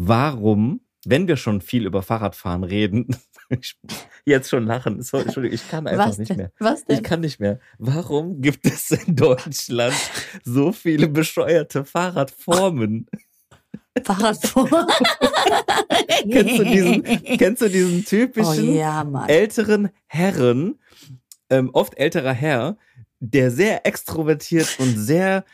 Warum, wenn wir schon viel über Fahrradfahren reden, jetzt schon lachen, sorry, Entschuldigung, ich kann einfach Was nicht denn? mehr. Was denn? Ich kann nicht mehr. Warum gibt es in Deutschland so viele bescheuerte Fahrradformen? Fahrradfahren. kennst, du diesen, kennst du diesen typischen Oh ja, älteren Herren, ähm, oft älterer Herr, der sehr extrovertiert und sehr,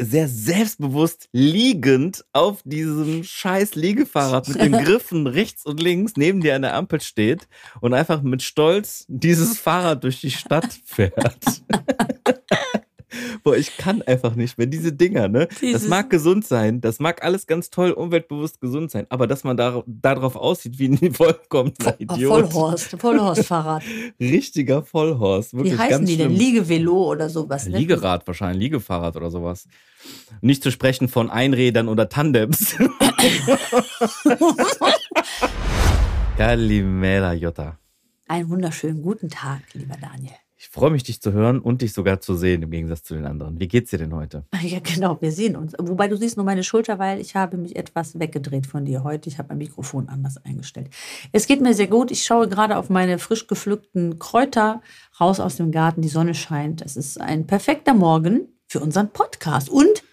sehr selbstbewusst liegend auf diesem scheiß Liegefahrrad mit den Griffen rechts und links neben dir an der Ampel steht und einfach mit Stolz dieses Fahrrad durch die Stadt fährt. Boah, ich kann einfach nicht mehr. Diese Dinger, ne? Das Dieses- mag gesund sein, das mag alles ganz toll, umweltbewusst gesund sein, aber dass man da, darauf aussieht wie ein vollkommener Idiot. Vollhorst, Vollhorstfahrrad. Richtiger Vollhorst. Wie Wirklich heißen ganz die denn? Liegevelo oder sowas? Ne? Liegerad wahrscheinlich, Liegefahrrad oder sowas. Nicht zu sprechen von Einrädern oder Tandems. Kalimera Jota. Einen wunderschönen guten Tag, lieber Daniel. Ich freue mich, dich zu hören und dich sogar zu sehen, im Gegensatz zu den anderen. Wie geht's dir denn heute? Ja, genau, wir sehen uns. Wobei du siehst nur meine Schulter, weil ich habe mich etwas weggedreht von dir heute. Ich habe mein Mikrofon anders eingestellt. Es geht mir sehr gut. Ich schaue gerade auf meine frisch gepflückten Kräuter raus aus dem Garten. Die Sonne scheint. Es ist ein perfekter Morgen für unseren Podcast. Und,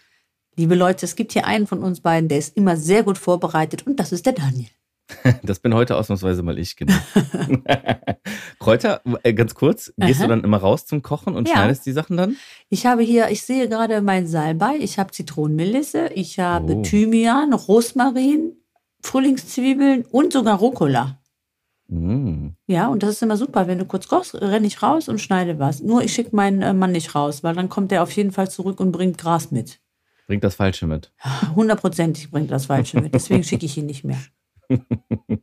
liebe Leute, es gibt hier einen von uns beiden, der ist immer sehr gut vorbereitet und das ist der Daniel. Das bin heute ausnahmsweise mal ich, genau. Kräuter, äh, ganz kurz, gehst Aha. du dann immer raus zum Kochen und Ja. schneidest die Sachen dann? Ich habe hier, ich sehe gerade mein Salbei, ich habe Zitronenmelisse, ich habe Oh. Thymian, Rosmarin, Frühlingszwiebeln und sogar Rucola. Mm. Ja, und das ist immer super. Wenn du kurz kochst, renne ich raus und schneide was. Nur ich schicke meinen äh, Mann nicht raus, weil dann kommt er auf jeden Fall zurück und bringt Gras mit. Bringt das Falsche mit. Hundertprozentig bringt das Falsche mit. Deswegen schicke ich ihn nicht mehr.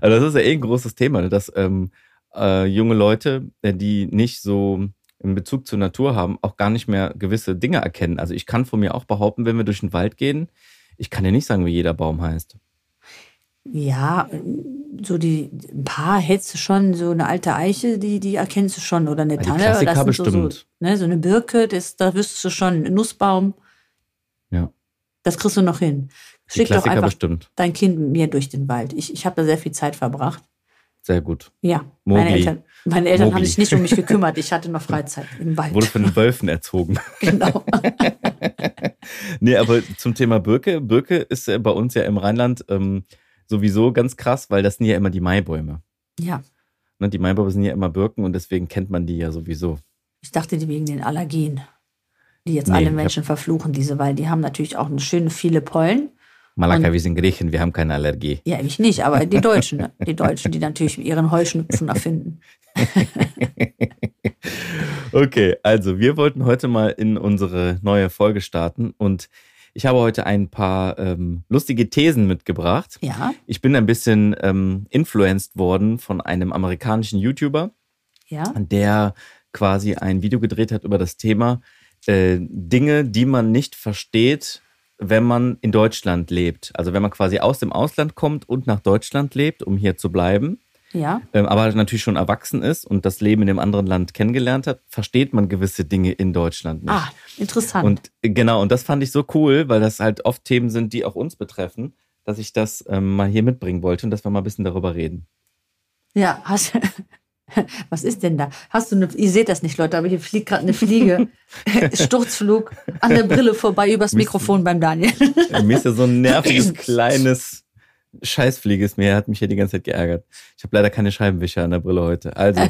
Also das ist ja eh ein großes Thema, ne? dass ähm, äh, junge Leute, äh, die nicht so einen Bezug zur Natur haben, auch gar nicht mehr gewisse Dinge erkennen. Also ich kann von mir auch behaupten, wenn wir durch den Wald gehen, ich kann dir nicht sagen, wie jeder Baum heißt. Ja, so die ein paar hättest du schon, so eine alte Eiche, die, die erkennst du schon. Oder eine die Tanne. Klassiker das sind so, so, bestimmt. ne, so eine Birke, das, da wüsstest du schon. Ein Nussbaum. Ja. Das kriegst du noch hin. Schick doch einfach bestimmt. dein Kind mir durch den Wald. Ich, ich habe da sehr viel Zeit verbracht. Sehr gut. Ja, meine Mowgli. Eltern, meine Eltern haben sich nicht um mich gekümmert. Ich hatte noch Freizeit im Wald. Wurde von den Wölfen erzogen. genau. nee, aber zum Thema Birke. Birke ist bei uns ja im Rheinland ähm, sowieso ganz krass, weil das sind ja immer die Maibäume. Ja, Ne, die Maibäume sind ja immer Birken und deswegen kennt man die ja sowieso. ich dachte, die wegen den Allergien, die jetzt Nee, alle Menschen verfluchen, diese, weil die haben natürlich auch eine schöne viele Pollen. Malaka, wir sind Griechen, wir haben keine Allergie. Ja, ich nicht, aber die Deutschen, ne? die Deutschen, die natürlich ihren Heuschnupfen erfinden. Okay, also wir wollten heute mal in unsere neue Folge starten und ich habe heute ein paar ähm, lustige Thesen mitgebracht. Ja, Ich bin ein bisschen ähm, influenced worden von einem amerikanischen YouTuber, ja. der quasi ein Video gedreht hat über das Thema äh, Dinge, die man nicht versteht, wenn man in Deutschland lebt. Also wenn man quasi aus dem Ausland kommt und nach Deutschland lebt, um hier zu bleiben. Ja, ähm, aber natürlich schon erwachsen ist und das Leben in dem anderen Land kennengelernt hat, versteht man gewisse Dinge in Deutschland nicht. ah, interessant. und äh, genau, und das fand ich so cool, weil das halt oft Themen sind, die auch uns betreffen, dass ich das ähm, mal hier mitbringen wollte und dass wir mal ein bisschen darüber reden. ja, hast, was ist denn da? Hast du eine, ihr seht das nicht, Leute, aber hier fliegt gerade eine Fliege. Sturzflug an der Brille vorbei übers Mikrofon beim Daniel. Äh, Mir ist ja so ein nerviges, kleines Scheißfliege ist mir, hat mich hier die ganze Zeit geärgert. Ich habe leider keine Scheibenwischer an der Brille heute. Also,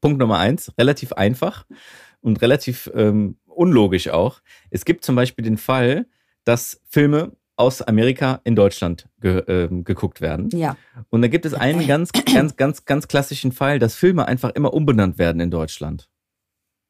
Punkt Nummer eins, relativ einfach und relativ ähm, unlogisch auch. Es gibt zum Beispiel den Fall, dass Filme aus Amerika in Deutschland ge ähm, geguckt werden. Ja, Und da gibt es einen ganz, ganz, ganz, ganz klassischen Fall, dass Filme einfach immer umbenannt werden in Deutschland.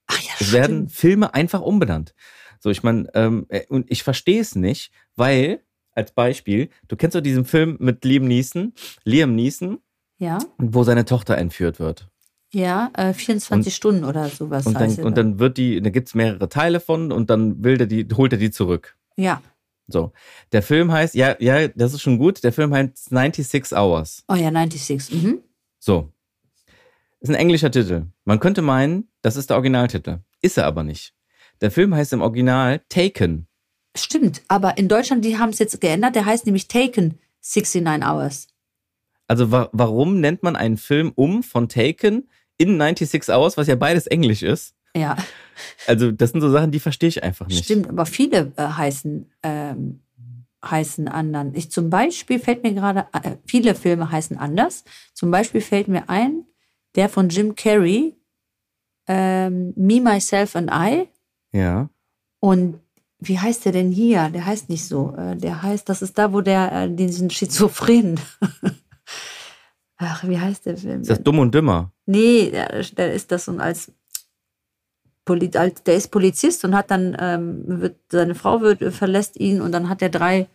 ach ja, Es werden Filme einfach umbenannt. So, ich meine, ähm, äh, und ich verstehe es nicht, weil, als Beispiel, du kennst doch diesen Film mit Liam Neeson, Liam Neeson, Ja, wo seine Tochter entführt wird. ja, äh, 24 Stunden oder sowas Und dann, heißt und dann wird die, da gibt es mehrere Teile von und dann will der die, holt er die zurück. Ja. So. Der Film heißt, ja, ja, das ist schon gut. Der Film heißt 96 Hours. Oh ja, 96. Mhm. So. Ist ein englischer Titel. Man könnte meinen, das ist der Originaltitel. Ist er aber nicht. Der Film heißt im Original Taken. Stimmt, aber in Deutschland, die haben es jetzt geändert. Der heißt nämlich Taken 69 Hours. Also wa warum nennt man einen Film um von Taken in 96 Hours, was ja beides Englisch ist? Ja, Also das sind so Sachen, die verstehe ich einfach nicht. stimmt, aber viele äh, heißen, ähm, heißen anderen. Ich zum Beispiel fällt mir gerade, äh, viele Filme heißen anders. Zum Beispiel fällt mir ein, der von Jim Carrey, ähm, Me, Myself and I. Ja. Und wie heißt der denn hier? Der heißt nicht so. Äh, Der heißt, das ist da, wo der äh, diesen Schizophren. Ach, wie heißt der Film? Ist das dumm und dümmer? Nee, der, ist das und als der ist Polizist und hat dann ähm, wird seine Frau wird verlässt ihn und dann hat er drei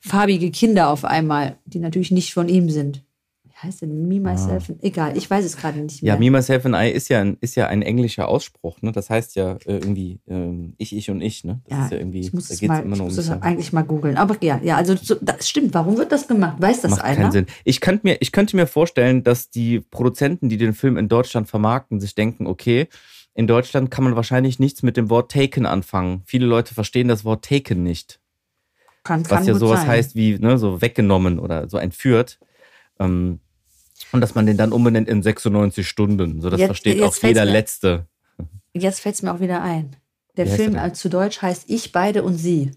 farbige Kinder auf einmal, die natürlich nicht von ihm sind. Wie heißt denn? Me myself. Egal, ich weiß es gerade nicht mehr. Ja, Me, Myself and I ist ja ein, ist ja ein englischer Ausspruch. Ne? Das heißt ja äh, irgendwie ähm, ich, ich und ich. Ne? Das Ja, ist ja irgendwie, ich muss da es geht's mal, immer ich nur um muss es mich. eigentlich mal googeln. Aber ja, ja, also so, das stimmt. Warum wird das gemacht? Weiß das Macht einer? keinen Sinn. Ich könnte mir, ich könnte mir vorstellen, dass die Produzenten, die den Film in Deutschland vermarkten, sich denken, okay, in Deutschland kann man wahrscheinlich nichts mit dem Wort taken anfangen. Viele Leute verstehen das Wort taken nicht. Kann, kann was ja gut sowas sein. heißt wie ne, so weggenommen oder so entführt. Ähm, und dass man den dann umbenennt in 96 Stunden. So, das Jetzt- versteht jetzt auch jeder mir- Letzte. Jetzt fällt es mir auch wieder ein. Der Wie Film zu Deutsch heißt Ich, beide und sie.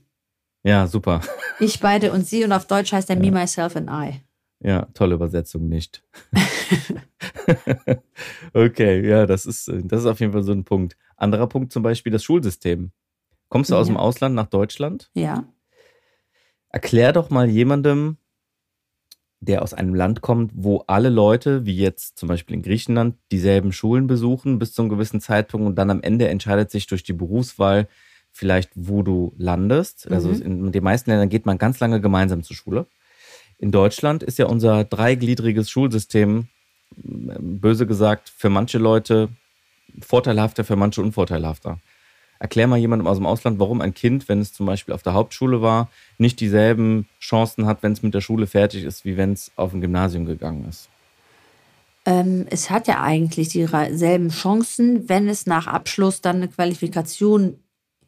Ja, super. Ich, beide und sie und auf Deutsch heißt er Me, Myself and I. Ja, tolle Übersetzung nicht. okay, ja, das ist, äh, das ist auf jeden Fall so ein Punkt. Anderer Punkt zum Beispiel das Schulsystem. Kommst du aus Ja. dem Ausland nach Deutschland? Ja. Erklär doch mal jemandem, der aus einem Land kommt, wo alle Leute, wie jetzt zum Beispiel in Griechenland, dieselben Schulen besuchen bis zu einem gewissen Zeitpunkt und dann am Ende entscheidet sich durch die Berufswahl vielleicht, wo du landest. Also Mhm. in den meisten Ländern geht man ganz lange gemeinsam zur Schule. In Deutschland ist ja unser dreigliedriges Schulsystem, böse gesagt, für manche Leute vorteilhafter, für manche unvorteilhafter. Erklär mal jemandem aus dem Ausland, warum ein Kind, wenn es zum Beispiel auf der Hauptschule war, nicht dieselben Chancen hat, wenn es mit der Schule fertig ist, wie wenn es auf ein Gymnasium gegangen ist. Ähm, es hat ja eigentlich dieselben Chancen. Wenn es nach Abschluss dann eine Qualifikation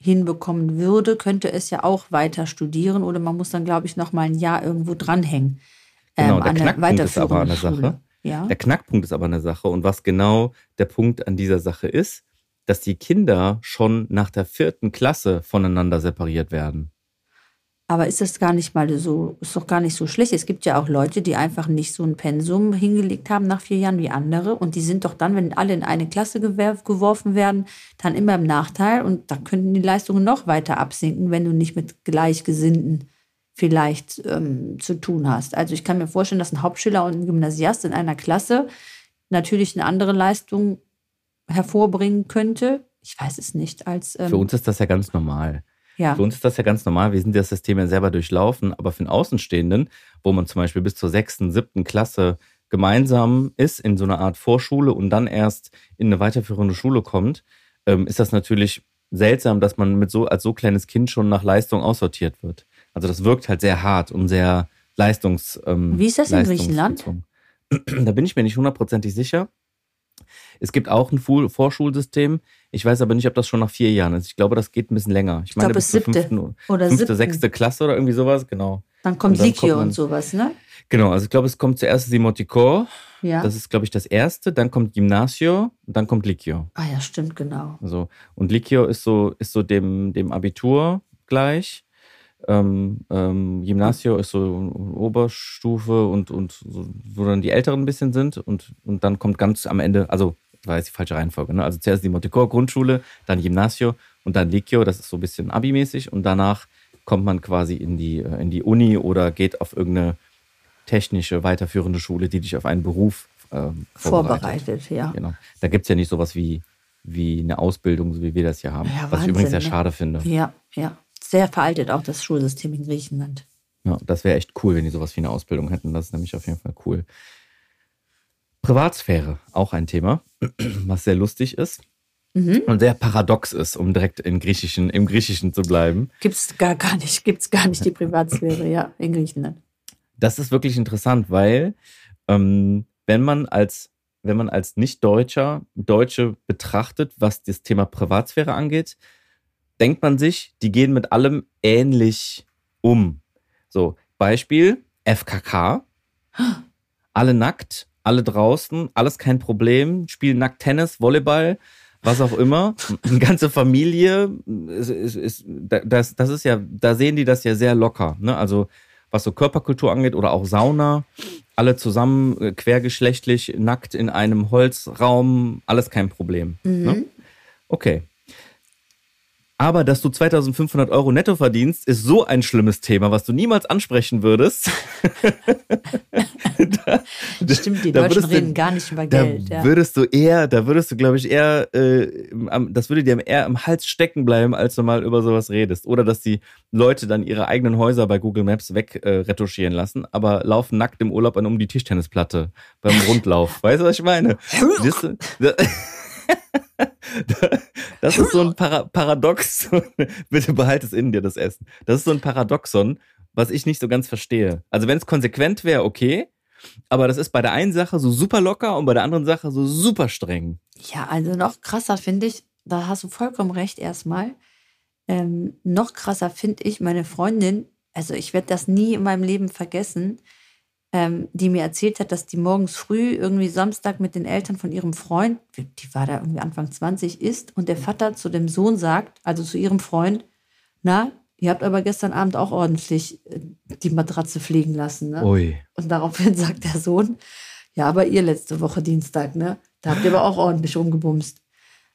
hinbekommen würde, könnte es ja auch weiter studieren oder man muss dann, glaube ich, noch mal ein Jahr irgendwo dranhängen. Genau, ähm, der eine Knackpunkt ist aber weiterführende Sache. Ja. Der Knackpunkt ist aber eine Sache. Und was genau der Punkt an dieser Sache ist, dass die Kinder schon nach der vierten Klasse voneinander separiert werden. Aber ist das gar nicht mal so, ist doch gar nicht so schlecht. Es gibt ja auch Leute, die einfach nicht so ein Pensum hingelegt haben nach vier Jahren wie andere. Und die sind doch dann, wenn alle in eine Klasse geworfen werden, dann immer im Nachteil. Und da könnten die Leistungen noch weiter absinken, wenn du nicht mit Gleichgesinnten vielleicht ähm, zu tun hast. Also ich kann mir vorstellen, dass ein Hauptschüler und ein Gymnasiast in einer Klasse natürlich eine andere Leistung hervorbringen könnte. Ich weiß es nicht. Als ähm, Für uns ist das ja ganz normal. Ja. Für uns ist das ja ganz normal. Wir sind das System ja selber durchlaufen. Aber für einen Außenstehenden, wo man zum Beispiel bis zur sechsten, siebten Klasse gemeinsam ist in so einer Art Vorschule und dann erst in eine weiterführende Schule kommt, ähm, ist das natürlich seltsam, dass man mit so als so kleines Kind schon nach Leistung aussortiert wird. Also das wirkt halt sehr hart und sehr leistungs. Ähm, Wie ist das in Griechenland? Da bin ich mir nicht hundertprozentig sicher. Es gibt auch ein Vorschulsystem. Ich weiß aber nicht, ob das schon nach vier Jahren ist. Ich glaube, das geht ein bisschen länger. Ich, glaube, meine, bis es zur siebte fünften, oder fünfte, siebten. sechste Klasse oder irgendwie sowas. Genau. Dann kommt Und Likio und sowas, ne? Genau, also ich glaube, es kommt zuerst Simotikor. Ja. Das ist, glaube ich, das erste. Dann kommt Gymnasio und dann kommt Likio. ah ja, stimmt, genau. Also, und Likio ist so, ist so dem, dem Abitur gleich. Ähm, ähm, Gymnasio ist so Oberstufe und, und so, wo dann die Älteren ein bisschen sind. Und, und dann kommt ganz am Ende, also war jetzt die falsche Reihenfolge, ne? Also zuerst die Montecore Grundschule, dann Gymnasio und dann Likio, das ist so ein bisschen Abi-mäßig. Und danach kommt man quasi in die, äh, in die Uni oder geht auf irgendeine technische, weiterführende Schule, die dich auf einen Beruf ähm, vorbereitet. Vorbereitet, ja. Genau. Da gibt es ja nicht sowas wie wie eine Ausbildung, so wie wir das hier haben. Ja, Was ich Wahnsinn, übrigens sehr ne? schade finde. Ja, ja. Sehr veraltet auch das Schulsystem in Griechenland. Ja, das wäre echt cool, wenn die sowas wie eine Ausbildung hätten. Das ist nämlich auf jeden Fall cool. Privatsphäre, auch ein Thema, was sehr lustig ist Mhm. und sehr paradox ist, um direkt in Griechischen, im Griechischen zu bleiben. Gibt's gar, gar nicht, gibt's gar nicht die Privatsphäre, ja, in Griechenland. Das ist wirklich interessant, weil ähm, wenn man als wenn man als Nicht-Deutscher Deutsche betrachtet, was das Thema Privatsphäre angeht, denkt man sich, die gehen mit allem ähnlich um. So, Beispiel FKK. Alle nackt, alle draußen, alles kein Problem, spielen nackt Tennis, Volleyball, was auch immer. Eine ganze Familie, ist, ist, ist, das, das ist ja, da sehen die das ja sehr locker. Ne? Also was so Körperkultur angeht oder auch Sauna, alle zusammen äh, quergeschlechtlich, nackt in einem Holzraum, alles kein Problem. Ne? Okay. Aber dass du 2500 Euro netto verdienst, ist so ein schlimmes Thema, was du niemals ansprechen würdest. da, Stimmt, die da Deutschen würdest du- reden gar nicht über da Geld. Ja. würdest du eher, da würdest du, glaube ich, eher, äh, am- das würde dir eher am Hals stecken bleiben, als du mal über sowas redest. Oder dass die Leute dann ihre eigenen Häuser bei Google Maps weg äh, lassen, aber laufen nackt im Urlaub an um die Tischtennisplatte beim Rundlauf. weißt du, was ich meine? Siehst du? Da- Das ist so ein Para Paradox. Bitte behalt es in dir, das Essen. Das ist so ein Paradoxon, was ich nicht so ganz verstehe. Also wenn es konsequent wäre, okay. Aber das ist bei der einen Sache so super locker und bei der anderen Sache so super streng. Ja, also noch krasser finde ich, da hast du vollkommen recht erstmal. Ähm, noch krasser finde ich meine Freundin, also ich werde das nie in meinem Leben vergessen, ähm, die mir erzählt hat, dass die morgens früh irgendwie Samstag mit den Eltern von ihrem Freund, die war da irgendwie Anfang 20, ist und der Vater zu dem Sohn sagt, also zu ihrem Freund, na, ihr habt aber gestern Abend auch ordentlich äh, die Matratze fliegen lassen, ne? Ui. Und daraufhin sagt der Sohn, ja, aber ihr letzte Woche Dienstag, ne? Da habt ihr aber auch ordentlich rumgebumst.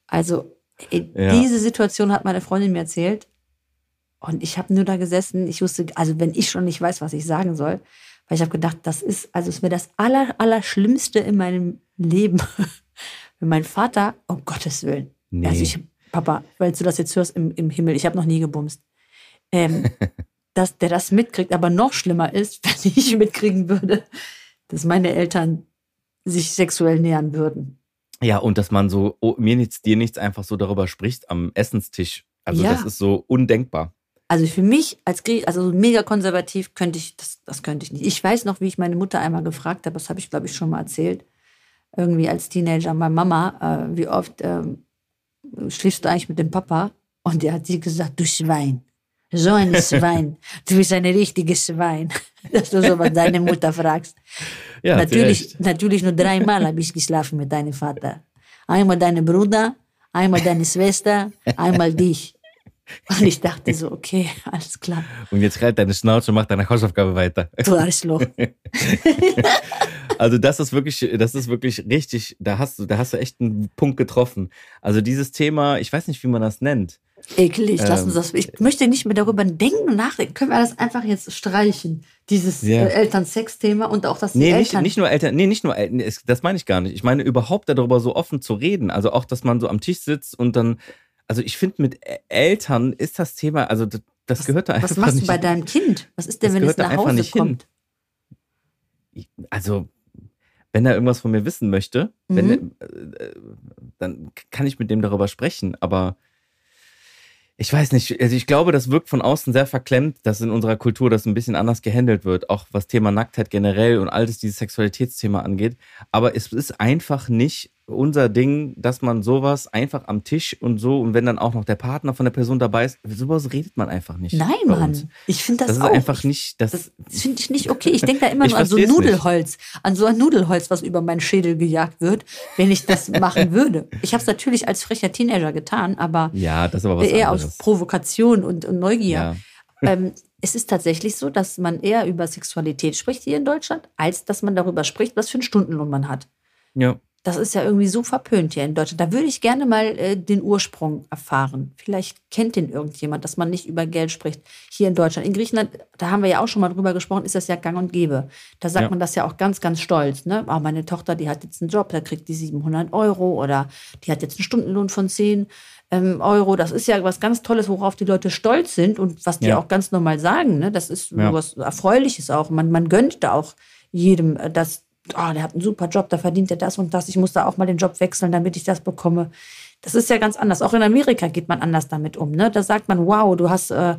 Also, ey, Ja. diese Situation hat meine Freundin mir erzählt. Und ich habe nur da gesessen. Ich wusste, also wenn ich schon nicht weiß, was ich sagen soll, weil ich habe gedacht, das ist, also es wäre das aller, Allerschlimmste in meinem Leben, wenn mein Vater, um Gottes Willen, Nee. also ich, Papa, weil du das jetzt hörst im, im Himmel, ich habe noch nie gebumst, ähm, dass der das mitkriegt, aber noch schlimmer ist, wenn ich mitkriegen würde, dass meine Eltern sich sexuell nähern würden. Ja, und dass man so, oh, mir nichts, dir nichts einfach so darüber spricht am Essenstisch. Also Ja. das ist so undenkbar. Also für mich als Griech, also mega konservativ, könnte ich, das, das könnte ich nicht. Ich weiß noch, wie ich meine Mutter einmal gefragt habe, das habe ich, glaube ich, schon mal erzählt, irgendwie als Teenager, meine Mama, äh, wie oft ähm, schläfst du eigentlich mit dem Papa? Und der hat sie gesagt, du Schwein. So ein Schwein. Du bist ein richtiges Schwein. Dass du sowas deine Mutter fragst. Ja, natürlich, natürlich nur dreimal habe ich geschlafen mit deinem Vater. Einmal deine Bruder, einmal deine Schwester, einmal dich. Und ich dachte so, okay, alles klar. Und jetzt halt deine Schnauze und mach deine Hausaufgabe weiter. Du Arschloch. Also das ist wirklich, das ist wirklich richtig, da hast du, da hast du echt einen Punkt getroffen. Also dieses Thema, ich weiß nicht, wie man das nennt. Eklig, lass Ähm, uns das. Ich möchte nicht mehr darüber denken und nachdenken. Können wir das einfach jetzt streichen? Dieses Ja. äh, Elternsex-Thema und auch das Nee, nicht, Eltern. nicht nur Eltern, nee, nicht nur Eltern, es- das meine ich gar nicht. Ich meine überhaupt darüber so offen zu reden. Also auch, dass man so am Tisch sitzt und dann, also ich finde mit Eltern ist das Thema, also das, das gehört da einfach was machst nicht. du bei deinem Kind? Was ist denn, Das wenn es nach Hause nicht hin. kommt? Ich- also wenn er irgendwas von mir wissen möchte, wenn, Mhm. er- äh, dann kann ich mit dem darüber sprechen. Aber ich weiß nicht, also ich glaube, das wirkt von außen sehr verklemmt, dass in unserer Kultur das ein bisschen anders gehandelt wird, auch was Thema Nacktheit generell und alles dieses Sexualitätsthema angeht. Aber es ist einfach nicht unser Ding, dass man sowas einfach am Tisch und so und wenn dann auch noch der Partner von der Person dabei ist, sowas redet man einfach nicht. Nein. Mann. Ich finde das, Das ist auch. einfach nicht, das, Das finde ich nicht okay. Ich denke da immer nur an so versteh's nicht. Nudelholz, an so ein Nudelholz, was über meinen Schädel gejagt wird, wenn ich das machen würde. Ich habe es natürlich als frecher Teenager getan, aber ja, das ist aber was eher anderes. aus Provokation und, und Neugier. Ja. Ähm, es ist tatsächlich so, dass man eher über Sexualität spricht hier in Deutschland, als dass man darüber spricht, was für einen Stundenlohn man hat. Ja. Das ist ja irgendwie so verpönt hier in Deutschland. Da würde ich gerne mal äh, den Ursprung erfahren. Vielleicht kennt den irgendjemand, dass man nicht über Geld spricht hier in Deutschland. In Griechenland, da haben wir ja auch schon mal drüber gesprochen, ist das ja gang und gäbe. Da sagt Ja. man das ja auch ganz, ganz stolz. Ne? Oh, meine Tochter, die hat jetzt einen Job, da kriegt die 700 Euro oder die hat jetzt einen Stundenlohn von 10 ähm, Euro. Das ist ja was ganz Tolles, worauf die Leute stolz sind und was die Ja. auch ganz normal sagen. Ne? Das ist Ja. was Erfreuliches auch. Man, man gönnt da auch jedem äh, das, oh, der hat einen super Job, da verdient er das und das. Ich muss da auch mal den Job wechseln, damit ich das bekomme. Das ist ja ganz anders. Auch in Amerika geht man anders damit um. Ne? Da sagt man, wow, du hast äh,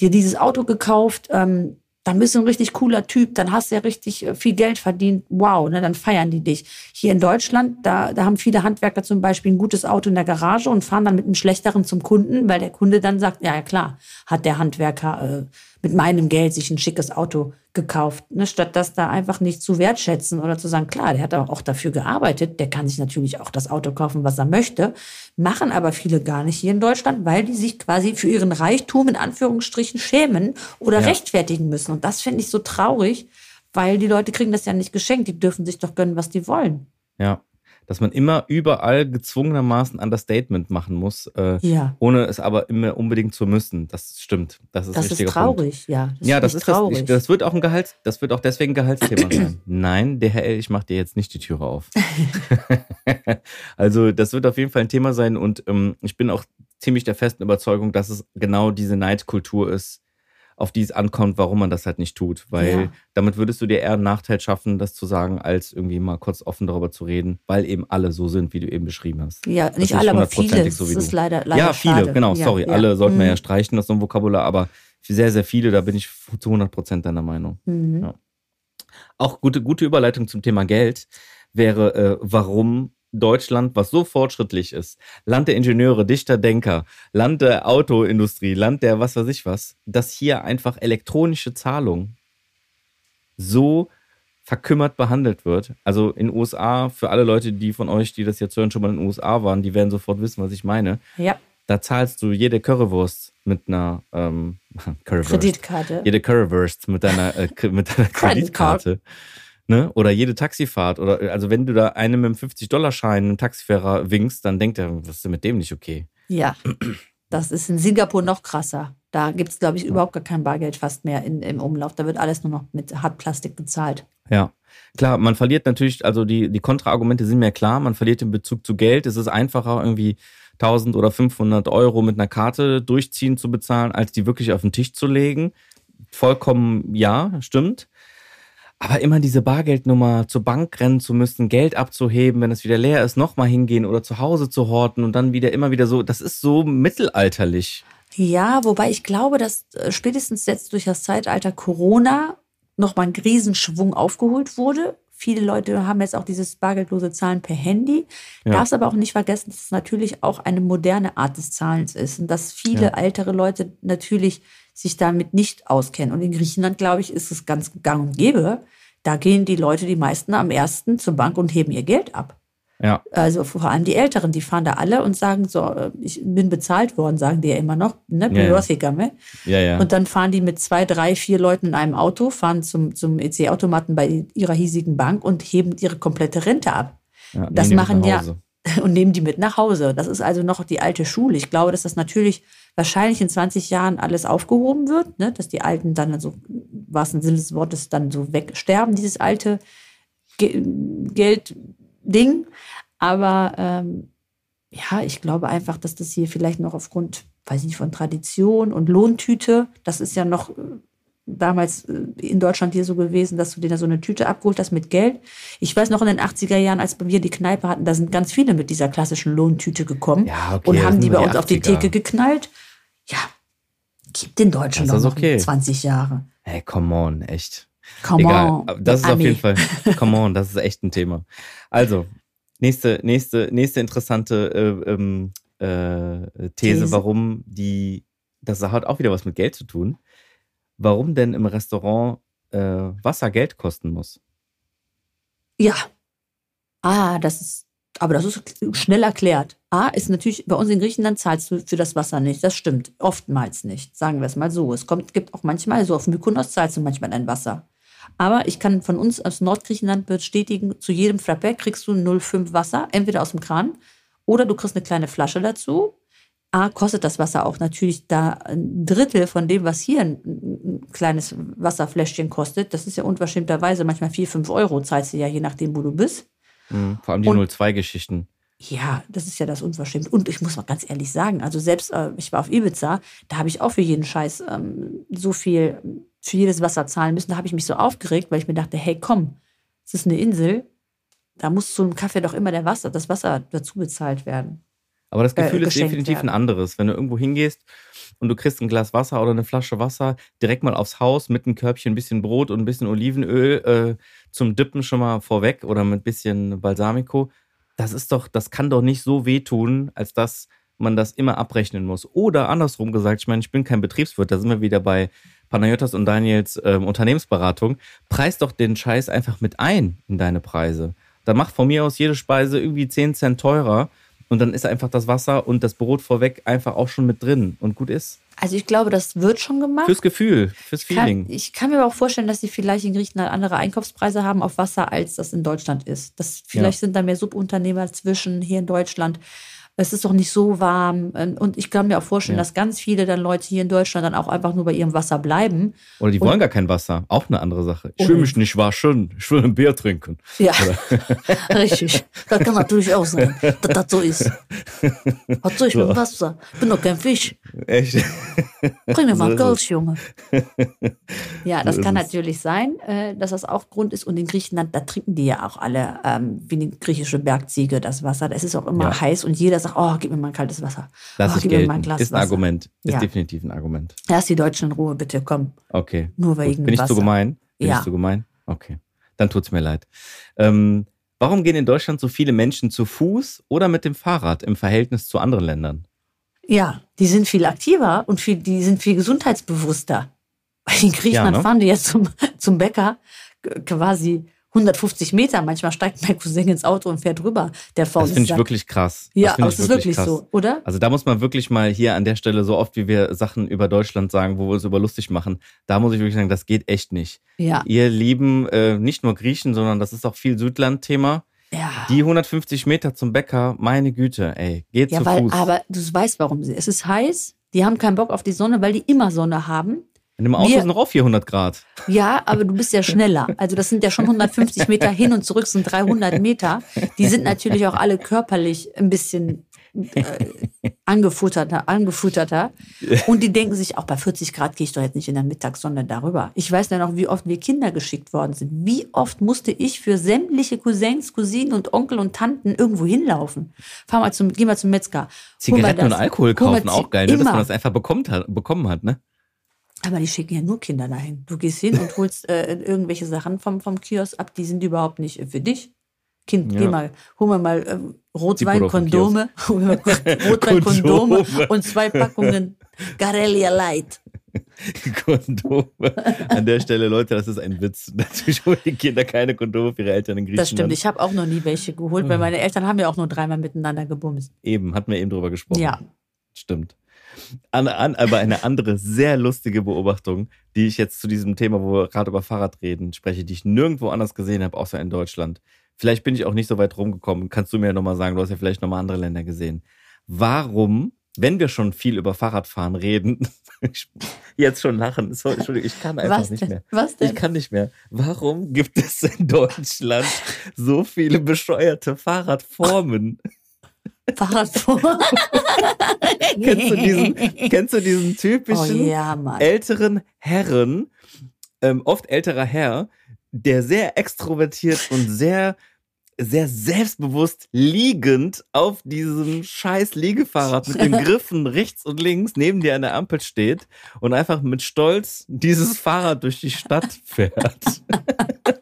dir dieses Auto gekauft, ähm, dann bist du ein richtig cooler Typ, dann hast du ja richtig äh, viel Geld verdient, wow, ne, dann feiern die dich. Hier in Deutschland, da, da haben viele Handwerker zum Beispiel ein gutes Auto in der Garage und fahren dann mit einem schlechteren zum Kunden, weil der Kunde dann sagt, ja, ja klar, hat der Handwerker äh, mit meinem Geld sich ein schickes Auto gekauft. Ne? Statt das da einfach nicht zu wertschätzen oder zu sagen, klar, der hat aber auch dafür gearbeitet, der kann sich natürlich auch das Auto kaufen, was er möchte, machen aber viele gar nicht hier in Deutschland, weil die sich quasi für ihren Reichtum in Anführungsstrichen schämen oder Ja. rechtfertigen müssen. Und das finde ich so traurig, weil die Leute kriegen das ja nicht geschenkt, die dürfen sich doch gönnen, was die wollen. Ja. Dass man immer überall gezwungenermaßen Understatement machen muss, äh, Ja. ohne es aber immer unbedingt zu müssen. Das stimmt. Das ist Das ein ist traurig, Punkt. ja. ja, das finde ich ist das. traurig. Ich, das wird auch ein Gehalts, das wird auch deswegen ein Gehaltsthema sein. Nein, der Herr L, ich mache dir jetzt nicht die Türe auf. also das wird auf jeden Fall ein Thema sein und ähm, ich bin auch ziemlich der festen Überzeugung, dass es genau diese Neidkultur ist, auf die es ankommt, warum man das halt nicht tut. Weil Ja. damit würdest du dir eher einen Nachteil schaffen, das zu sagen, als irgendwie mal kurz offen darüber zu reden, weil eben alle so sind, wie du eben beschrieben hast. ja, nicht ist alle, aber viele. so wie das ist leider, leider ja, viele, schade. genau, Ja, sorry. ja. Alle sollten wir Mhm. ja streichen, das so ein Vokabular, aber sehr, sehr viele, da bin ich zu 100 Prozent deiner Meinung. Mhm. Auch gute, gute Überleitung zum Thema Geld wäre, äh, warum Deutschland, was so fortschrittlich ist, Land der Ingenieure, Dichter, Denker, Land der Autoindustrie, Land der was weiß ich was, dass hier einfach elektronische Zahlung so verkümmert behandelt wird. Also in den USA, für alle Leute, die von euch, die das jetzt hören, schon mal in den USA waren, die werden sofort wissen, was ich meine. ja, Da zahlst du jede Currywurst mit einer ähm, Currywurst. Kreditkarte. Jede Currywurst mit deiner, äh, mit deiner. Kreditkarte. Ne? Oder jede Taxifahrt. Oder also wenn du da einem mit einem 50-Dollar-Schein einem Taxifahrer winkst, dann denkt er, was ist denn mit dem nicht okay? Ja, das ist in Singapur noch krasser. Da gibt es, glaube ich, überhaupt gar kein Bargeld fast mehr in, im Umlauf. Da wird alles nur noch mit Hartplastik bezahlt. Ja. Klar, man verliert natürlich, also die, die Kontraargumente sind mir klar, man verliert den Bezug zu Geld. Es ist einfacher, irgendwie 1000 oder 500 Euro mit einer Karte durchziehen zu bezahlen, als die wirklich auf den Tisch zu legen. Vollkommen ja, stimmt. Aber immer diese Bargeldnummer zur Bank rennen zu müssen, Geld abzuheben, wenn es wieder leer ist, nochmal hingehen oder zu Hause zu horten und dann wieder immer wieder so, das ist so mittelalterlich. Ja, wobei ich glaube, dass äh, spätestens jetzt durch das Zeitalter Corona nochmal ein Riesenschwung aufgeholt wurde. Viele Leute haben jetzt auch dieses bargeldlose Zahlen per Handy. Ja. Darfst aber auch nicht vergessen, dass es natürlich auch eine moderne Art des Zahlens ist und dass viele Ja. ältere Leute natürlich sich damit nicht auskennen. Und in Griechenland, glaube ich, ist es ganz gang und gäbe. Da gehen die Leute, die meisten, am ersten zur Bank und heben ihr Geld ab. Ja, Also vor allem die Älteren, die fahren da alle und sagen so, äh, ich bin bezahlt worden, sagen die ja immer noch, ne? Ja, ja. Ja, ja. Und dann fahren die mit zwei, drei, vier Leuten in einem Auto, fahren zum, zum EC-Automaten bei ihrer hiesigen Bank und heben ihre komplette Rente ab. ja das machen ja. und nehmen die mit nach Hause. Das ist also noch die alte Schule. Ich glaube, dass das natürlich wahrscheinlich in 20 Jahren alles aufgehoben wird, ne? dass die Alten dann, also im Sinne des Wortes, dann so wegsterben, dieses alte Ge Geldding. Aber ähm, ja, ich glaube einfach, dass das hier vielleicht noch aufgrund, weiß ich nicht, von Tradition und Lohntüte, das ist ja noch äh, damals äh, in Deutschland hier so gewesen, dass du dir da so eine Tüte abgeholt hast mit Geld. Ich weiß noch in den 80er Jahren, als wir die Kneipe hatten, da sind ganz viele mit dieser klassischen Lohntüte gekommen Ja, okay, und haben die bei nur die uns auf die 80er. Theke geknallt. Ja, gibt den Deutschen Das noch okay. 20 Jahre. Hey, come on, echt. Come Egal, on. das ist auf Ami. jeden Fall, come on, das ist echt ein Thema. Also, nächste, nächste, nächste interessante äh, ähm, äh, These, These. warum die, das hat auch wieder was mit Geld zu tun, warum denn im Restaurant äh, Wasser Geld kosten muss. Ja. Ah, das ist, aber das ist schnell erklärt. A, ist natürlich, bei uns in Griechenland zahlst du für das Wasser nicht. Das stimmt. Oftmals nicht. Sagen wir es mal so. Es kommt, gibt auch manchmal, so auf Mykonos zahlst du manchmal dein Wasser. Aber ich kann von uns aus Nordgriechenland bestätigen, zu jedem Frappé kriegst du 0,5 Wasser, entweder aus dem Kran oder du kriegst eine kleine Flasche dazu. A, kostet das Wasser auch natürlich da ein Drittel von dem, was hier ein, ein kleines Wasserfläschchen kostet. Das ist ja unverschämterweise manchmal 4, 5 Euro, zahlst du ja je nachdem, wo du bist. Mhm, vor allem die 02-Geschichten. Ja, das ist ja das unverschämt. Und ich muss mal ganz ehrlich sagen, also selbst, äh, ich war auf Ibiza, da habe ich auch für jeden Scheiß ähm, so viel, für jedes Wasser zahlen müssen. Da habe ich mich so aufgeregt, weil ich mir dachte, hey, komm, es ist eine Insel, da muss zu einem Kaffee doch immer der Wasser, das Wasser dazu bezahlt werden. Aber das Gefühl äh, ist definitiv werden. ein anderes. Wenn du irgendwo hingehst und du kriegst ein Glas Wasser oder eine Flasche Wasser direkt mal aufs Haus mit einem Körbchen, ein bisschen Brot und ein bisschen Olivenöl äh, zum Dippen schon mal vorweg oder mit ein bisschen Balsamico, das ist doch, das kann doch nicht so wehtun, als dass man das immer abrechnen muss. Oder andersrum gesagt, ich meine, ich bin kein Betriebswirt, da sind wir wieder bei Panayotas und Daniels ähm, Unternehmensberatung. Preis doch den Scheiß einfach mit ein in deine Preise. Dann mach von mir aus jede Speise irgendwie 10 Cent teurer und dann ist einfach das Wasser und das Brot vorweg einfach auch schon mit drin und gut ist. Also ich glaube, das wird schon gemacht. Fürs Gefühl, fürs Feeling. Kann, ich kann mir aber auch vorstellen, dass sie vielleicht in Griechenland andere Einkaufspreise haben auf Wasser, als das in Deutschland ist. Das, vielleicht Ja. sind da mehr Subunternehmer zwischen hier in Deutschland. Es ist doch nicht so warm. Ähm, Und ich kann mir auch vorstellen, Ja. dass ganz viele dann Leute hier in Deutschland dann auch einfach nur bei ihrem Wasser bleiben. Oder die Und- wollen gar kein Wasser. Auch eine andere Sache. Ich will mich nicht waschen. Ich will ein Bier trinken. Ja, richtig. Das kann natürlich auch sein, dass das so ist. Was soll ich dem Wasser? Bin doch kein Fisch. Echt? Bring mir So mal ist Gold, Junge. Ja, das So ist kann es. natürlich sein, äh, dass das auch Grund ist. Und in Griechenland, da trinken die ja auch alle, ähm, wie eine griechische Bergziege, das Wasser. Das ist auch immer Ja. heiß und jeder sagt, oh, gib mir mal ein kaltes Wasser. Lass oh, ich gib mir mal ein gelten. Glas Ist ein Wasser. Argument. Ist Ja. definitiv ein Argument. Lass die Deutschen in Ruhe, bitte, komm. Okay. Nur Gut. wegen Bin ich Wasser. zu gemein? Bin Ja. ich zu gemein? Okay. Dann tut's mir leid. Ähm, warum gehen in Deutschland so viele Menschen zu Fuß oder mit dem Fahrrad im Verhältnis zu anderen Ländern? Ja, die sind viel aktiver und viel, die sind viel gesundheitsbewusster. In Griechenland Ja, ne? fahren die jetzt zum, zum Bäcker quasi 150 Meter. Manchmal steigt mein Cousin ins Auto und fährt rüber. Der Das finde ich wirklich krass. Ja, aber es ist wirklich krass. so, oder? Also da muss man wirklich mal hier an der Stelle, so oft wie wir Sachen über Deutschland sagen, wo wir uns über lustig machen, da muss ich wirklich sagen, das geht echt nicht. Ja. Ihr lieben äh, nicht nur Griechen, sondern das ist auch viel Südland-Thema. Ja. Die 150 Meter zum Bäcker, meine Güte, ey, geht Ja, zu weil, Fuß. aber du weißt, warum sie. Es ist heiß, die haben keinen Bock auf die Sonne, weil die immer Sonne haben. In dem Auto wir- sind noch auf 400 Grad. Ja, aber du bist ja schneller. Also das sind ja schon 150 Meter hin und zurück sind 300 Meter. Die sind natürlich auch alle körperlich ein bisschen äh, angefutterter, angefutterter. Und die denken sich, auch bei 40 Grad gehe ich doch jetzt nicht in der Mittagssonne darüber. Ich weiß ja noch, wie oft wir Kinder geschickt worden sind. Wie oft musste ich für sämtliche Cousins, Cousinen und Onkel und Tanten irgendwo hinlaufen? Fahr mal zum, geh mal zum Metzger. Zigaretten und das. Alkohol Hol mal kaufen, auch geil, ne? dass man das einfach bekommt bekommen hat, ne? Aber die schicken ja nur Kinder dahin. Du gehst hin und holst äh, irgendwelche Sachen vom, vom Kiosk ab, die sind überhaupt nicht äh, für dich. Kind, Ja. geh mal, hol mir mal äh, Rotwein, Zippo vom Kondome, hol mir Rotwein, Kondome Kondome. und zwei Packungen Garellia Light. Kondome. An der Stelle, Leute, das ist ein Witz. Natürlich holen die Kinder keine Kondome für ihre Eltern in Griechenland. Das stimmt, ich habe auch noch nie welche geholt, weil meine Eltern haben ja auch nur dreimal miteinander gebumst. Eben, hatten wir eben drüber gesprochen. Ja. Stimmt. An, an, aber eine andere sehr lustige Beobachtung, die ich jetzt zu diesem Thema, wo wir gerade über Fahrrad reden, spreche, die ich nirgendwo anders gesehen habe, außer in Deutschland. Vielleicht bin ich auch nicht so weit rumgekommen. Kannst du mir ja nochmal sagen, du hast ja vielleicht nochmal andere Länder gesehen. Warum, wenn wir schon viel über Fahrradfahren reden, jetzt schon lachen, so, Entschuldigung, ich kann einfach Was nicht denn? mehr. Was denn? Ich kann nicht mehr. Warum gibt es in Deutschland so viele bescheuerte Fahrradformen? Fahrradfahren. Kennst du diesen, kennst du diesen Oh typischen ja, Mann. älteren Herren, ähm, oft älterer Herr, der sehr extrovertiert und sehr, sehr selbstbewusst liegend auf diesem scheiß Liegefahrrad mit den Griffen rechts und links neben dir an der Ampel steht und einfach mit Stolz dieses Fahrrad durch die Stadt fährt.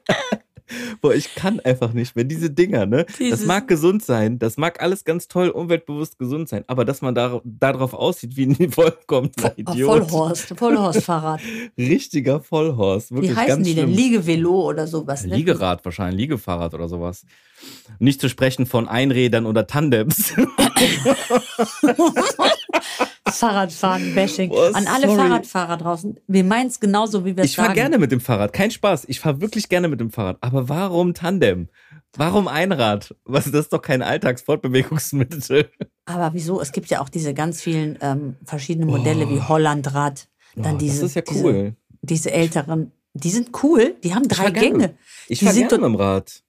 Boah, ich kann einfach nicht mehr. Diese Dinger, ne? Das Dieses- mag gesund sein, das mag alles ganz toll, umweltbewusst gesund sein, aber dass man da, darauf aussieht wie ein vollkommener Oh, Idiot. Vollhorst, Vollhorst-Fahrrad. Richtiger Vollhorst. Wirklich Wie heißen die denn? schlimm. Liegevelo oder sowas? ne? Liegerad wahrscheinlich, Liegefahrrad oder sowas. Nicht zu sprechen von Einrädern oder Tandems. Fahrradfahren-Bashing. Oh, An alle sorry. Fahrradfahrer draußen. Wir meinen es genauso, wie wir es Ich sagen. fahre gerne mit dem Fahrrad, kein Spaß. Ich fahre wirklich gerne mit dem Fahrrad. Aber warum Tandem? Warum Einrad? Was, das ist doch kein Alltagsfortbewegungsmittel. Aber wieso? Es gibt ja auch diese ganz vielen ähm, verschiedene Modelle wie Hollandrad. Dann Oh, diese, das ist ja diese, cool. diese älteren. Die sind cool. Die haben drei gerne. Gänge. Ich Die fahre gerne mit dem Rad.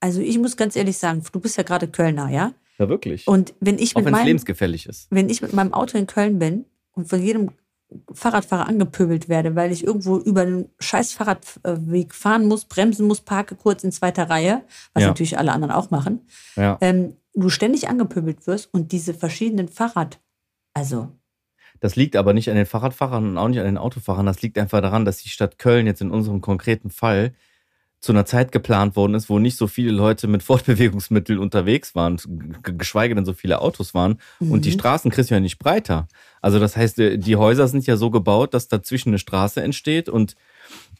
Also ich muss ganz ehrlich sagen, du bist ja gerade Kölner, ja? Ja, wirklich. Und wenn ich Auch mit wenn es meinem, lebensgefährlich ist. wenn ich mit meinem Auto in Köln bin und von jedem Fahrradfahrer angepöbelt werde, weil ich irgendwo über den scheiß Fahrradweg fahren muss, bremsen muss, parke kurz in zweiter Reihe, was Ja. natürlich alle anderen auch machen, Ja. ähm, du ständig angepöbelt wirst und diese verschiedenen Fahrrad, also Das liegt aber nicht an den Fahrradfahrern und auch nicht an den Autofahrern. Das liegt einfach daran, dass die Stadt Köln jetzt in unserem konkreten Fall zu einer Zeit geplant worden ist, wo nicht so viele Leute mit Fortbewegungsmitteln unterwegs waren, geschweige denn so viele Autos waren. Und die Mhm. Straßen kriegst du ja nicht breiter. Also das heißt, äh, die Häuser sind ja so gebaut, dass dazwischen eine Straße entsteht und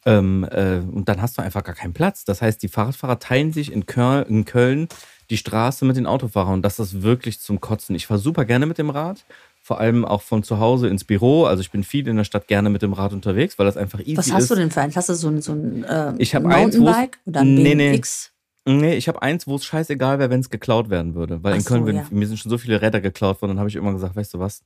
ähm, äh, und dann hast du einfach gar keinen Platz. Das heißt, die Fahrradfahrer teilen sich in Köln, in Köln die Straße mit den Autofahrern und das ist wirklich zum Kotzen. Ich fahre super gerne mit dem Rad, vor allem auch von zu Hause ins Büro. Also ich bin viel in der Stadt gerne mit dem Rad unterwegs, weil das einfach easy was ist. hast du denn für ein? Hast du so ein, so ein äh, Ich hab eins, Mountainbike oder ein Nee. BMX? Nee, ich habe eins, wo es scheißegal wäre, wenn es geklaut werden würde. Weil Ach in Köln, so, ja. mir sind schon so viele Räder geklaut worden, dann habe ich immer gesagt, weißt du was,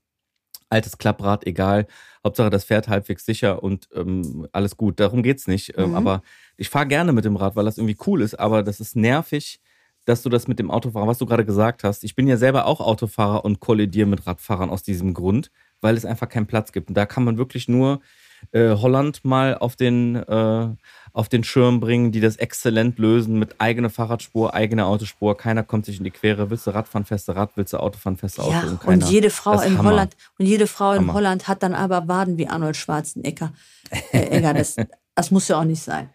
altes Klapprad, egal. Hauptsache, das fährt halbwegs sicher und ähm, alles gut. Darum geht's nicht. Ähm, Mhm. aber ich fahre gerne mit dem Rad, weil das irgendwie cool ist, aber das ist nervig, dass du das mit dem Autofahrer, was du gerade gesagt hast. Ich bin ja selber auch Autofahrer und kollidiere mit Radfahrern aus diesem Grund, weil es einfach keinen Platz gibt. Und da kann man wirklich nur äh, Holland mal auf den, äh, auf den Schirm bringen, die das exzellent lösen mit eigener Fahrradspur, eigener Autospur. Keiner kommt sich in die Quere. Willst du Radfahren, feste Rad, willst du Autofahren, feste Auto. Ja, und, und jede Frau in Hammer. Holland und jede Frau in Hammer. Holland hat dann aber Waden wie Arnold Schwarzenegger. Äh, Egger, das, das muss ja auch nicht sein.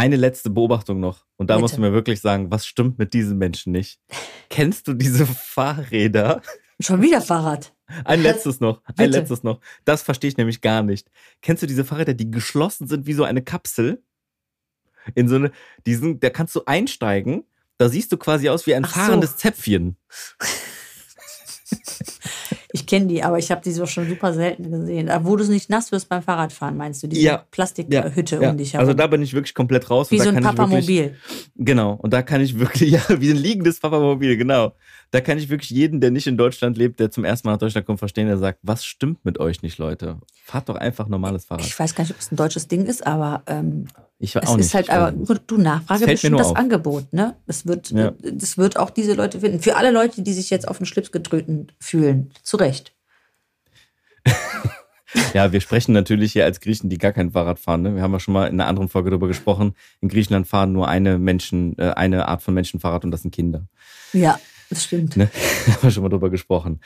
Eine letzte Beobachtung noch. Und da Bitte. musst du mir wirklich sagen, was stimmt mit diesen Menschen nicht? Kennst du diese Fahrräder? Schon wieder Fahrrad. Ein letztes noch. Ein Bitte. letztes noch. Das verstehe ich nämlich gar nicht. Kennst du diese Fahrräder, die geschlossen sind wie so eine Kapsel? In so eine, die sind, da kannst du einsteigen. Da siehst du quasi aus wie ein Ach so. fahrendes Zäpfchen. Ich kenne die, aber ich habe die so schon super selten gesehen. Wo du nicht nass wirst beim Fahrradfahren, meinst du? Diese Ja. Plastikhütte Ja. um dich herum. Also da bin ich wirklich komplett raus. wie so ein Papamobil. Genau. Und da kann ich wirklich, ja, wie ein liegendes Papamobil, genau. Da kann ich wirklich jeden, der nicht in Deutschland lebt, der zum ersten Mal nach Deutschland kommt, verstehen, der sagt, was stimmt mit euch nicht, Leute? Fahrt doch einfach normales Fahrrad. Ich weiß gar nicht, ob es ein deutsches Ding ist, aber ähm, Ich weiß es auch nicht. ist halt aber, du Nachfrage Es bestimmt das auf. Angebot, ne? Es wird, Ja. das wird auch diese Leute finden. Für alle Leute, die sich jetzt auf den Schlips getreten fühlen. Zu Recht. Ja, wir sprechen natürlich hier als Griechen, die gar kein Fahrrad fahren. Ne? Wir haben ja schon mal in einer anderen Folge darüber gesprochen. In Griechenland fahren nur eine Menschen, äh, eine Art von Menschen Fahrrad und das sind Kinder. Ja, das stimmt. Ne? haben wir schon mal drüber gesprochen.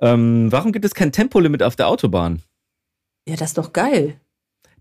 Ähm, warum gibt es kein Tempolimit auf der Autobahn? Ja, das ist doch geil.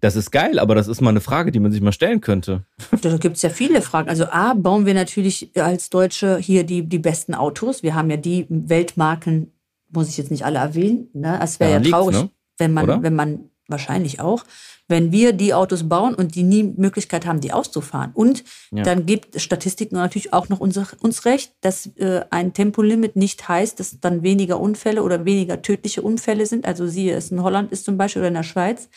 Das ist geil, aber das ist mal eine Frage, die man sich mal stellen könnte. Da gibt es ja viele Fragen. Also A, bauen wir natürlich als Deutsche hier die, die besten Autos. Wir haben ja die Weltmarken, muss ich jetzt nicht alle erwähnen. Ne? Es wäre Ja, ja, traurig, ne? wenn man, Oder? wenn man wahrscheinlich auch, wenn wir die Autos bauen und die nie Möglichkeit haben, die auszufahren. Und Ja. dann gibt Statistiken natürlich auch noch unser, uns recht, dass äh, ein Tempolimit nicht heißt, dass dann weniger Unfälle oder weniger tödliche Unfälle sind. Also siehe es in Holland ist zum Beispiel oder in der Schweiz,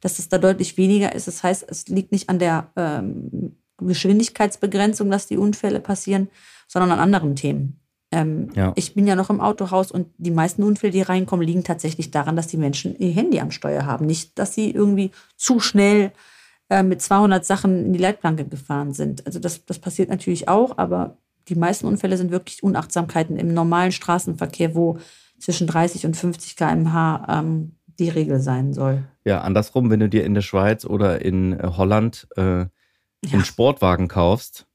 dass es da deutlich weniger ist. Das heißt, es liegt nicht an der ähm, Geschwindigkeitsbegrenzung, dass die Unfälle passieren, sondern an anderen Themen. Ähm, Ja. Ich bin ja noch im Autohaus und die meisten Unfälle, die reinkommen, liegen tatsächlich daran, dass die Menschen ihr Handy am Steuer haben. Nicht, dass sie irgendwie zu schnell äh, mit 200 Sachen in die Leitplanke gefahren sind. Also das, das passiert natürlich auch, aber die meisten Unfälle sind wirklich Unachtsamkeiten im normalen Straßenverkehr, wo zwischen 30 und 50 km/h ähm, die Regel sein soll. Ja, andersrum, wenn du dir in der Schweiz oder in äh, Holland äh, Ja. einen Sportwagen kaufst,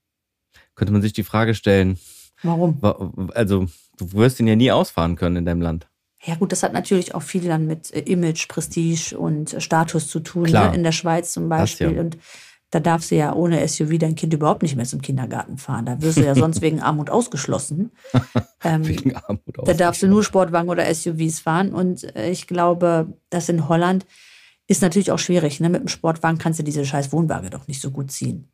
könnte man sich die Frage stellen, Warum? wa- also du wirst ihn ja nie ausfahren können in deinem Land. Ja gut, das hat natürlich auch viel dann mit äh, Image, Prestige und äh, Status zu tun. Ne? In der Schweiz zum Beispiel. ja. Und da darfst du ja ohne SUV dein Kind überhaupt nicht mehr zum Kindergarten fahren. Da wirst du ja sonst wegen Armut ausgeschlossen. Ähm, Wegen Armut da darfst du nur Sportwagen oder SUVs fahren. Und äh, ich glaube, das in Holland ist natürlich auch schwierig. Ne? Mit dem Sportwagen kannst du diese scheiß Wohnwagen doch nicht so gut ziehen.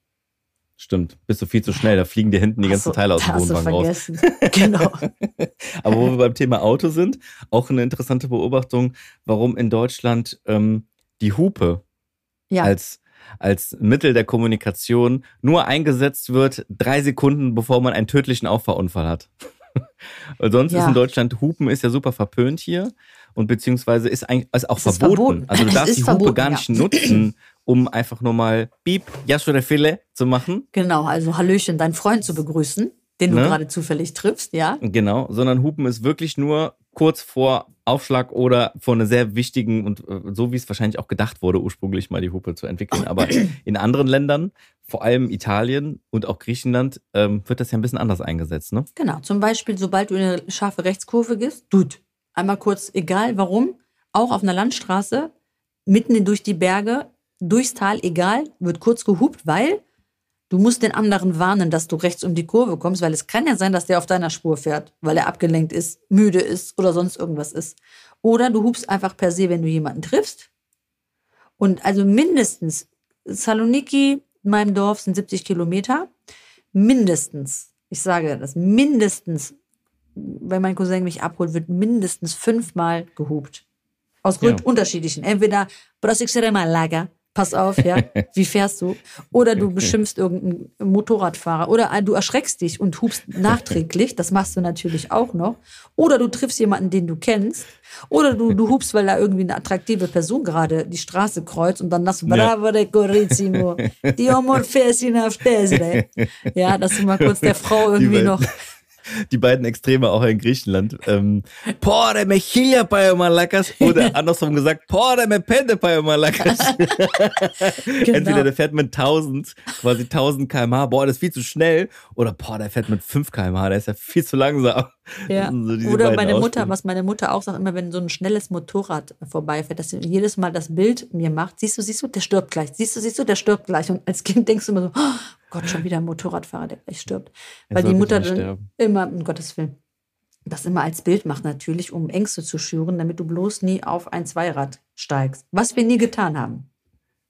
Stimmt, bist du viel zu schnell, da fliegen dir hinten die ganzen so, Teile aus dem Wohnwagen raus. vergessen. genau. Aber wo wir beim Thema Auto sind, auch eine interessante Beobachtung, warum in Deutschland ähm, die Hupe Ja, als, als Mittel der Kommunikation nur eingesetzt wird, drei Sekunden bevor man einen tödlichen Auffahrunfall hat. Weil sonst Ja. ist in Deutschland Hupen ist ja super verpönt hier und beziehungsweise ist eigentlich ist auch verboten. verboten. Also du Es darfst die Hupe verboten, gar ja. nicht nutzen, um einfach nur mal Piep, Jascho Fille zu machen. genau. Also Hallöchen, deinen Freund zu begrüßen, den du Ne? gerade zufällig triffst, ja. Genau, sondern Hupen ist wirklich nur kurz vor Aufschlag oder vor einer sehr wichtigen und äh, so wie es wahrscheinlich auch gedacht wurde, ursprünglich mal die Hupe zu entwickeln. Aber in anderen Ländern, vor allem Italien und auch Griechenland, ähm, wird das ja ein bisschen anders eingesetzt, ne? Genau. Zum Beispiel, sobald du in eine scharfe Rechtskurve gehst, tut. Einmal kurz, egal warum, auch auf einer Landstraße, mitten durch die Berge, durchs Tal, egal, wird kurz gehupt, weil du musst den anderen warnen, dass du rechts um die Kurve kommst, weil es kann ja sein, dass der auf deiner Spur fährt, weil er abgelenkt ist, müde ist oder sonst irgendwas ist. Oder du hupst einfach per se, wenn du jemanden triffst. Und also mindestens, Saloniki, in meinem Dorf, sind 70 Kilometer. Mindestens, ich sage das, mindestens, wenn mein Cousin mich abholt, wird mindestens fünfmal gehupt. Aus Gründen Ja. unterschiedlichen. Entweder Brosixere Malaga, pass auf, ja, wie fährst du? Oder du beschimpfst irgendeinen Motorradfahrer. Oder du erschreckst dich und hupst nachträglich, das machst du natürlich auch noch. Oder du triffst jemanden, den du kennst. Oder du, du hupst, weil da irgendwie eine attraktive Person gerade die Straße kreuzt und dann sagst du, bravo de corissimo, die omorfesina stesre. Ja, dass du mal kurz der Frau irgendwie noch, Die beiden Extreme auch in Griechenland. Ähm, Pore me chilja Malakas oder andersrum gesagt, Pore me pende Malakas. Genau. Entweder der fährt mit 1000, quasi 1000 km/h, boah, das ist viel zu schnell. Oder boah, der fährt mit 5 km/h, der ist ja viel zu langsam. Ja. So Oder meine Mutter, was meine Mutter auch sagt, immer wenn so ein schnelles Motorrad vorbeifährt, dass sie jedes Mal das Bild mir macht, siehst du, siehst du, der stirbt gleich, siehst du, siehst du, der stirbt gleich. Und als Kind denkst du immer so, oh Gott, schon wieder ein Motorradfahrer, der gleich stirbt. Weil die Mutter dann sterben. immer, um Gottes Willen, das immer als Bild macht natürlich, um Ängste zu schüren, damit du bloß nie auf ein Zweirad steigst. Was wir nie getan haben.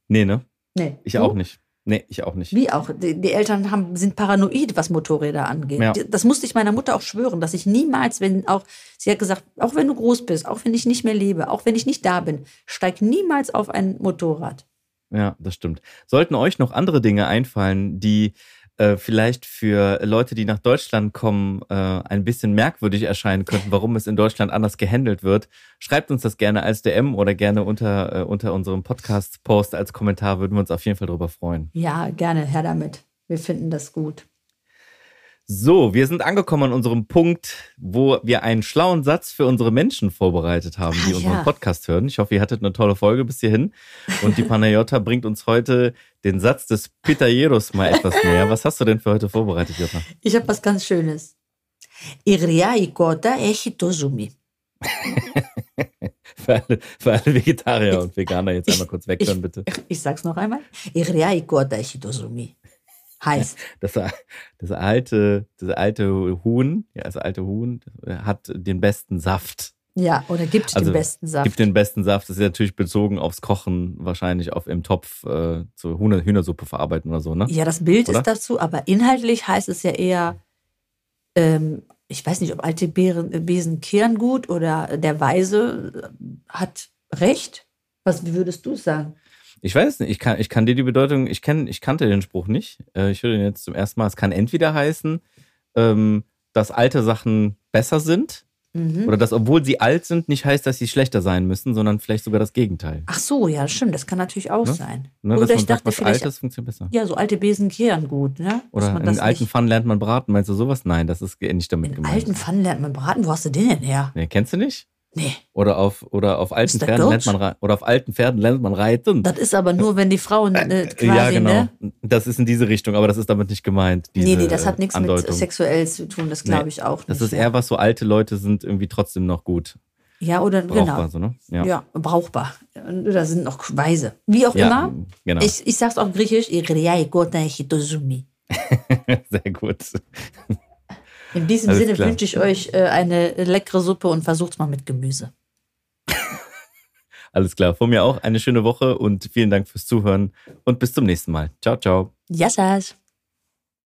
Nee, ne? Nee. Ich Du? auch nicht. Nee, ich auch nicht. Wie auch. Die, die Eltern haben, sind paranoid, was Motorräder angeht. Ja. Das musste ich meiner Mutter auch schwören, dass ich niemals, wenn auch, sie hat gesagt, auch wenn du groß bist, auch wenn ich nicht mehr lebe, auch wenn ich nicht da bin, steig niemals auf ein Motorrad. Ja, das stimmt. Sollten euch noch andere Dinge einfallen, die äh, vielleicht für Leute, die nach Deutschland kommen, äh, ein bisschen merkwürdig erscheinen könnten, warum es in Deutschland anders gehandelt wird, schreibt uns das gerne als DM oder gerne unter, äh, unter unserem Podcast-Post als Kommentar, würden wir uns auf jeden Fall drüber freuen. Ja, gerne, her damit. Wir finden das gut. So, wir sind angekommen an unserem Punkt, wo wir einen schlauen Satz für unsere Menschen vorbereitet haben, die ah, unseren ja. Podcast hören. Ich hoffe, ihr hattet eine tolle Folge bis hierhin. Und die Panayota bringt uns heute den Satz des Pitayeros mal etwas näher. Was hast du denn für heute vorbereitet, Jutta? Ich habe was ganz Schönes. Iria e ikota echitosumi. für, alle, für alle Vegetarier und Veganer jetzt einmal kurz weghören, bitte. Ich, ich sag's noch einmal. Iria e ikota echitosumi. Heißt, Das, das alte, das alte Huhn, ja, das alte Huhn hat den besten Saft. ja, oder gibt Also, den besten Saft. Gibt den besten Saft. Das ist natürlich bezogen aufs Kochen, wahrscheinlich auf im Topf äh, zur Hühner, Hühnersuppe verarbeiten oder so, ne? Ja, das Bild Oder? ist dazu, aber inhaltlich heißt es ja eher, ähm, ich weiß nicht, ob alte äh, Besen kehren gut oder der Weise hat recht. Was würdest du sagen? Ich weiß nicht, ich kann, ich kann dir die Bedeutung, ich, kenn, ich kannte den Spruch nicht. Äh, ich höre den jetzt zum ersten Mal. Es kann entweder heißen, ähm, dass alte Sachen besser sind Mhm. oder dass, obwohl sie alt sind, nicht heißt, dass sie schlechter sein müssen, sondern vielleicht sogar das Gegenteil. Ach so, ja, stimmt, das kann natürlich auch Ne? sein. Ne, oder ich sagt, dachte was vielleicht, Altes funktioniert besser. ja, so alte Besen kehren gut, ne? Oder man in alten Pfannen lernt man braten. Meinst du sowas? Nein, das ist nicht damit in gemeint. alten Pfannen lernt man braten. Wo hast du den denn her? Nee, kennst du nicht? Nee, Oder auf, oder auf alten Pferden lernt man rei- oder auf alten Pferden lernt man reiten. das ist aber nur, wenn die Frauen äh, quasi, ja, genau. ne? Das ist in diese Richtung, aber das ist damit nicht gemeint. Diese Nee, nee, das hat nichts mit Andeutung. sexuell zu tun, das glaube Nee, ich auch nicht. Das ist eher was so alte Leute sind irgendwie trotzdem noch gut. Ja, oder Brauchbar, genau. so, ne? Ja. Ja. brauchbar. Oder sind noch Weise. Wie auch Ja, immer. genau. Ich, ich sag's auf Griechisch. Sehr gut. In diesem Alles Sinne klar. wünsche ich euch äh, eine leckere Suppe und versucht's mal mit Gemüse. Alles klar. Von mir auch eine schöne Woche und vielen Dank fürs Zuhören und bis zum nächsten Mal. Ciao, ciao. Yassas.